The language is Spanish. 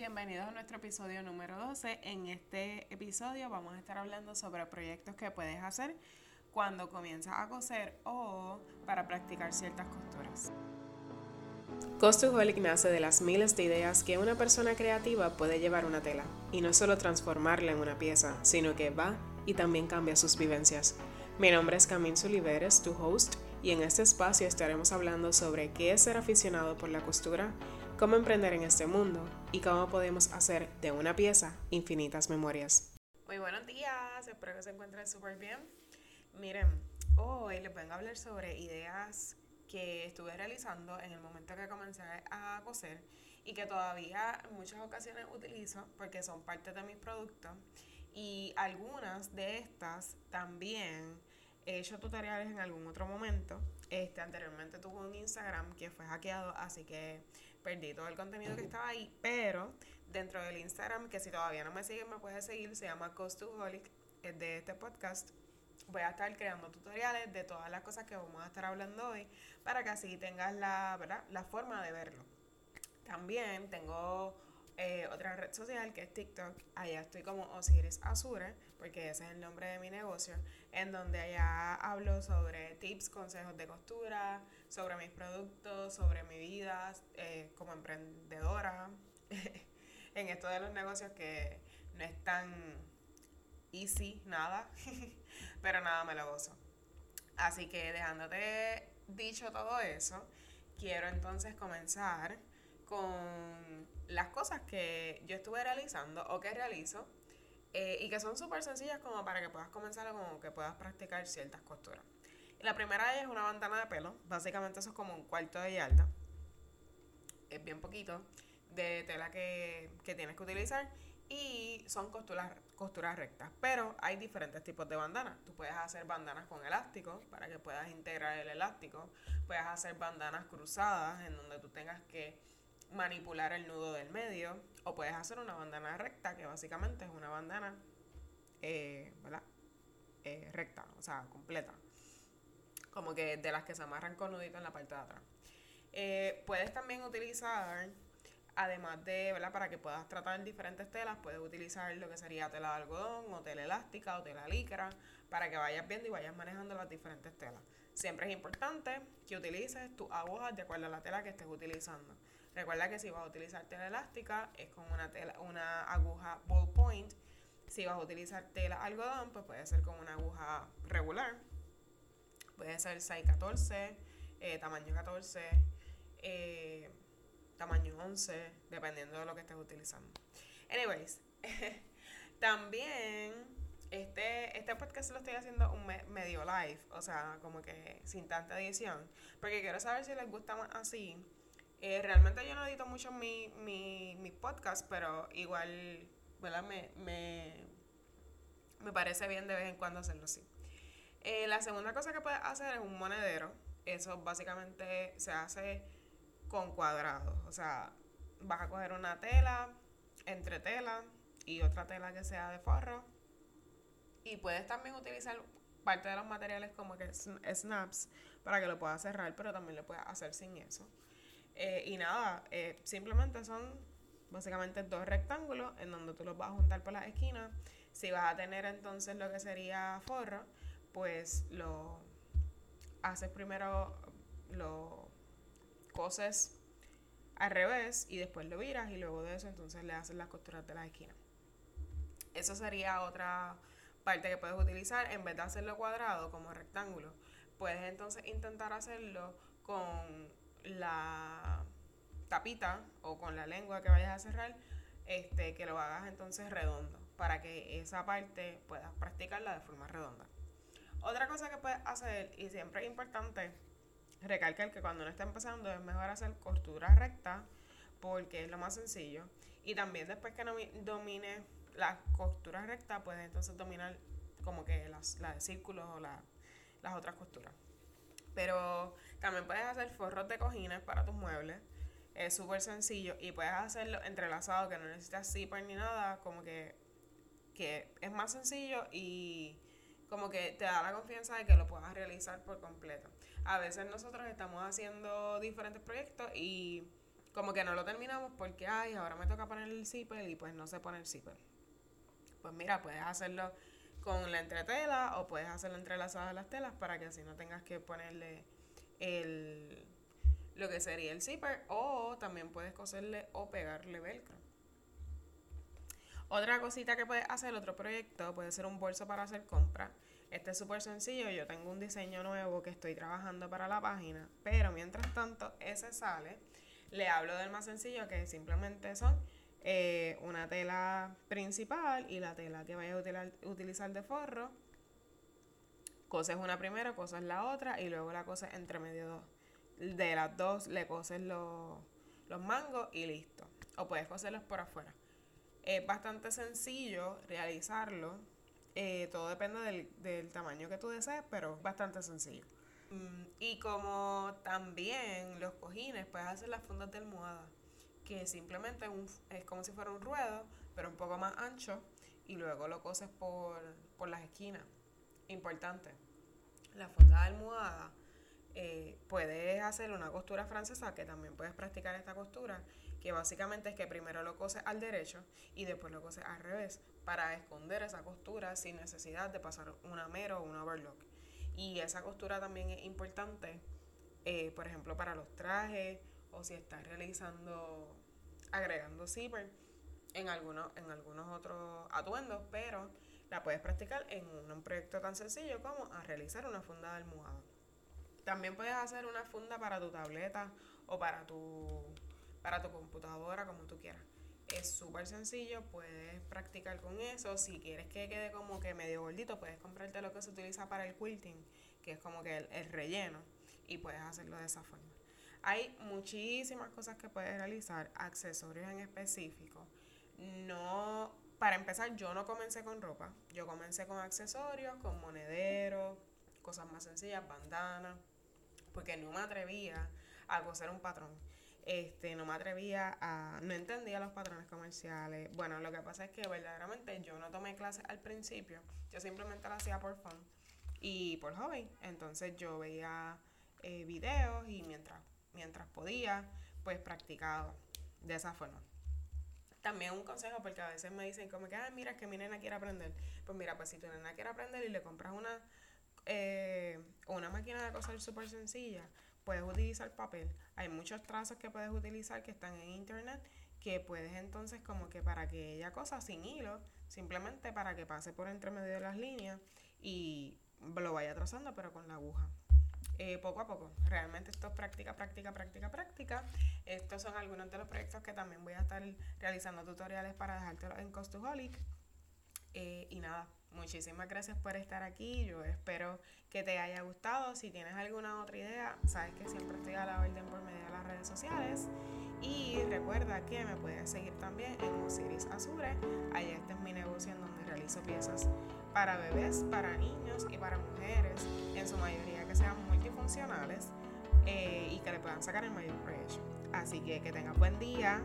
Bienvenidos a nuestro episodio número 12. En este episodio vamos a estar hablando sobre proyectos que puedes hacer cuando comienzas a coser o para practicar ciertas costuras. Costuholic nace de las miles de ideas que una persona creativa puede llevar una tela y no solo transformarla en una pieza, sino que va y también cambia sus vivencias. Mi nombre es Camille Suliveres, tu host, y en este espacio estaremos hablando sobre qué es ser aficionado por la costura, cómo emprender en este mundo y cómo podemos hacer de una pieza infinitas memorias. Muy buenos días, espero que se encuentren súper bien. Miren, hoy les vengo a hablar sobre ideas que estuve realizando en el momento que comencé a coser y que todavía en muchas ocasiones utilizo porque son parte de mis productos y algunas de estas también he hecho tutoriales en algún otro momento. Este, anteriormente tuve un Instagram que fue hackeado, así que perdí todo el contenido que estaba ahí, pero dentro del Instagram, que si todavía no me siguen, me puedes seguir, se llama Costuholic, es de este podcast. Voy a estar creando tutoriales de todas las cosas que vamos a estar hablando hoy para que así tengas la, ¿verdad? la forma de verlo. También tengo eh, otra red social que es TikTok. Allá estoy como Osiris Azure, porque ese es el nombre de mi negocio, en donde allá hablo sobre tips, consejos de costura, sobre mis productos, sobre mi vida eh, como emprendedora, en esto de los negocios que no es tan easy, nada, pero nada me lo gozo. Así que dejándote dicho todo eso, quiero entonces comenzar con las cosas que yo estuve realizando o que realizo eh, y que son súper sencillas como para que puedas comenzar o como que puedas practicar ciertas costuras. la primera es una bandana de pelo, básicamente eso es como un cuarto de yarda, es bien poquito, de tela que, que tienes que utilizar y son costuras, costuras rectas. Pero hay diferentes tipos de bandanas. Tú puedes hacer bandanas con elástico para que puedas integrar el elástico. Puedes hacer bandanas cruzadas en donde tú tengas que manipular el nudo del medio o puedes hacer una bandana recta que básicamente es una bandana eh, ¿verdad? Eh, recta, o sea, completa. Como que de las que se amarran con nudito en la parte de atrás. Eh, puedes también utilizar, además de, ¿verdad? Para que puedas tratar diferentes telas, puedes utilizar lo que sería tela de algodón o tela elástica o tela licra para que vayas viendo y vayas manejando las diferentes telas. Siempre es importante que utilices tus agujas de acuerdo a la tela que estés utilizando. Recuerda que si vas a utilizar tela elástica es con una, tela, una aguja ballpoint. Si vas a utilizar tela algodón, pues puede ser con una aguja regular. Puede ser 614, eh, tamaño 14, eh, tamaño 11, dependiendo de lo que estés utilizando. Anyways, también este, este podcast lo estoy haciendo un medio live, o sea, como que sin tanta edición, porque quiero saber si les gusta más así eh, realmente yo no edito mucho mi, mi, mi podcast, pero igual, ¿verdad? Me, me, me parece bien de vez en cuando hacerlo así. Eh, la segunda cosa que puedes hacer es un monedero. Eso básicamente se hace con cuadrados. O sea, vas a coger una tela, entre tela y otra tela que sea de forro. Y puedes también utilizar parte de los materiales como que snaps para que lo puedas cerrar, pero también lo puedes hacer sin eso. Eh, y nada, eh, simplemente son básicamente dos rectángulos en donde tú los vas a juntar por las esquinas. Si vas a tener entonces lo que sería forro, pues lo haces primero, lo coses al revés y después lo viras y luego de eso entonces le haces las costuras de las esquinas. Eso sería otra parte que puedes utilizar en vez de hacerlo cuadrado como rectángulo. Puedes entonces intentar hacerlo con la tapita o con la lengua que vayas a cerrar, este, que lo hagas entonces redondo, para que esa parte puedas practicarla de forma redonda. Otra cosa que puedes hacer, y siempre es importante recalcar que cuando uno está empezando es mejor hacer costura recta, porque es lo más sencillo. Y también después que domine la costura recta, puedes entonces dominar como que las, las de círculos o las otras costuras. Pero también puedes hacer forros de cojines para tus muebles. Es súper sencillo y puedes hacerlo entrelazado, que no necesitas zipper ni nada, como que, que es más sencillo y como que te da la confianza de que lo puedas realizar por completo. A veces nosotros estamos haciendo diferentes proyectos y como que no lo terminamos porque, ay, ahora me toca poner el zipper y pues no sé poner zipper. Pues mira, puedes hacerlo con la entretela o puedes hacerlo entrelazado a las telas para que así no tengas que ponerle el, lo que sería el zipper o también puedes coserle o pegarle velcro. Otra cosita que puedes hacer, otro proyecto, puede ser un bolso para hacer compras. Este es súper sencillo, yo tengo un diseño nuevo que estoy trabajando para la página, pero mientras tanto ese sale, le hablo del más sencillo que simplemente son eh, una tela principal y la tela que vayas a utilizar de forro. Coses una primero, coses la otra y luego la coses entre medio de las dos, le coses los, los mangos y listo. O puedes coserlos por afuera. Es bastante sencillo realizarlo. Eh, todo depende del, del, tamaño que tú desees, pero es bastante sencillo. Mm, y como también los cojines, puedes hacer las fundas de almohada, que simplemente es como si fuera un ruedo, pero un poco más ancho, y luego lo coses por, por las esquinas. Importante, la funda de almohada eh, puedes hacer una costura francesa, que también puedes practicar esta costura, que básicamente es que primero lo coses al derecho y después lo coses al revés, para esconder esa costura sin necesidad de pasar una mero o un overlock. Y esa costura también es importante, eh, por ejemplo, para los trajes o si estás realizando, agregando zipper en algunos, en algunos otros atuendos, pero la puedes practicar en un proyecto tan sencillo como a realizar una funda de almohada. También puedes hacer una funda para tu tableta o para tu, para tu computadora, como tú quieras. Es súper sencillo, puedes practicar con eso. Si quieres que quede como que medio gordito, puedes comprarte lo que se utiliza para el quilting, que es como que el, relleno, y puedes hacerlo de esa forma. Hay muchísimas cosas que puedes realizar, accesorios en específico. No, para empezar, yo no comencé con ropa, yo comencé con accesorios, con monederos, cosas más sencillas, bandanas, porque no me atrevía a coser un patrón. Este, no me atrevía a, no entendía los patrones comerciales. Bueno, lo que pasa es que verdaderamente yo no tomé clases al principio, yo simplemente lo hacía por fun y por hobby. Entonces yo veía eh, videos y mientras, mientras podía, pues practicaba de esa forma. También un consejo, porque a veces me dicen como que, ah, mira, que mi nena quiere aprender. Pues mira, pues si tu nena quiere aprender y le compras una, eh, una máquina de coser súper sencilla, puedes utilizar papel. Hay muchos trazos que puedes utilizar que están en internet que puedes entonces como que para que ella cosa sin hilo, simplemente para que pase por entre medio de las líneas y lo vaya trazando pero con la aguja. Eh, poco a poco. Realmente esto es práctica, práctica, práctica, práctica. Estos son algunos de los proyectos que también voy a estar realizando tutoriales para dejártelo en Costuholic. Eh, y nada, muchísimas gracias por estar aquí. Yo espero que te haya gustado. Si tienes alguna otra idea, sabes que siempre estoy a la orden por medio de las redes sociales. Y recuerda que me puedes seguir también en Osiris Azure. Allá este es mi negocio en donde realizo piezas para bebés, para niños y para mujeres, en su mayoría que sean multifuncionales eh, y que le puedan sacar el mayor provecho. Así que que tengas buen día.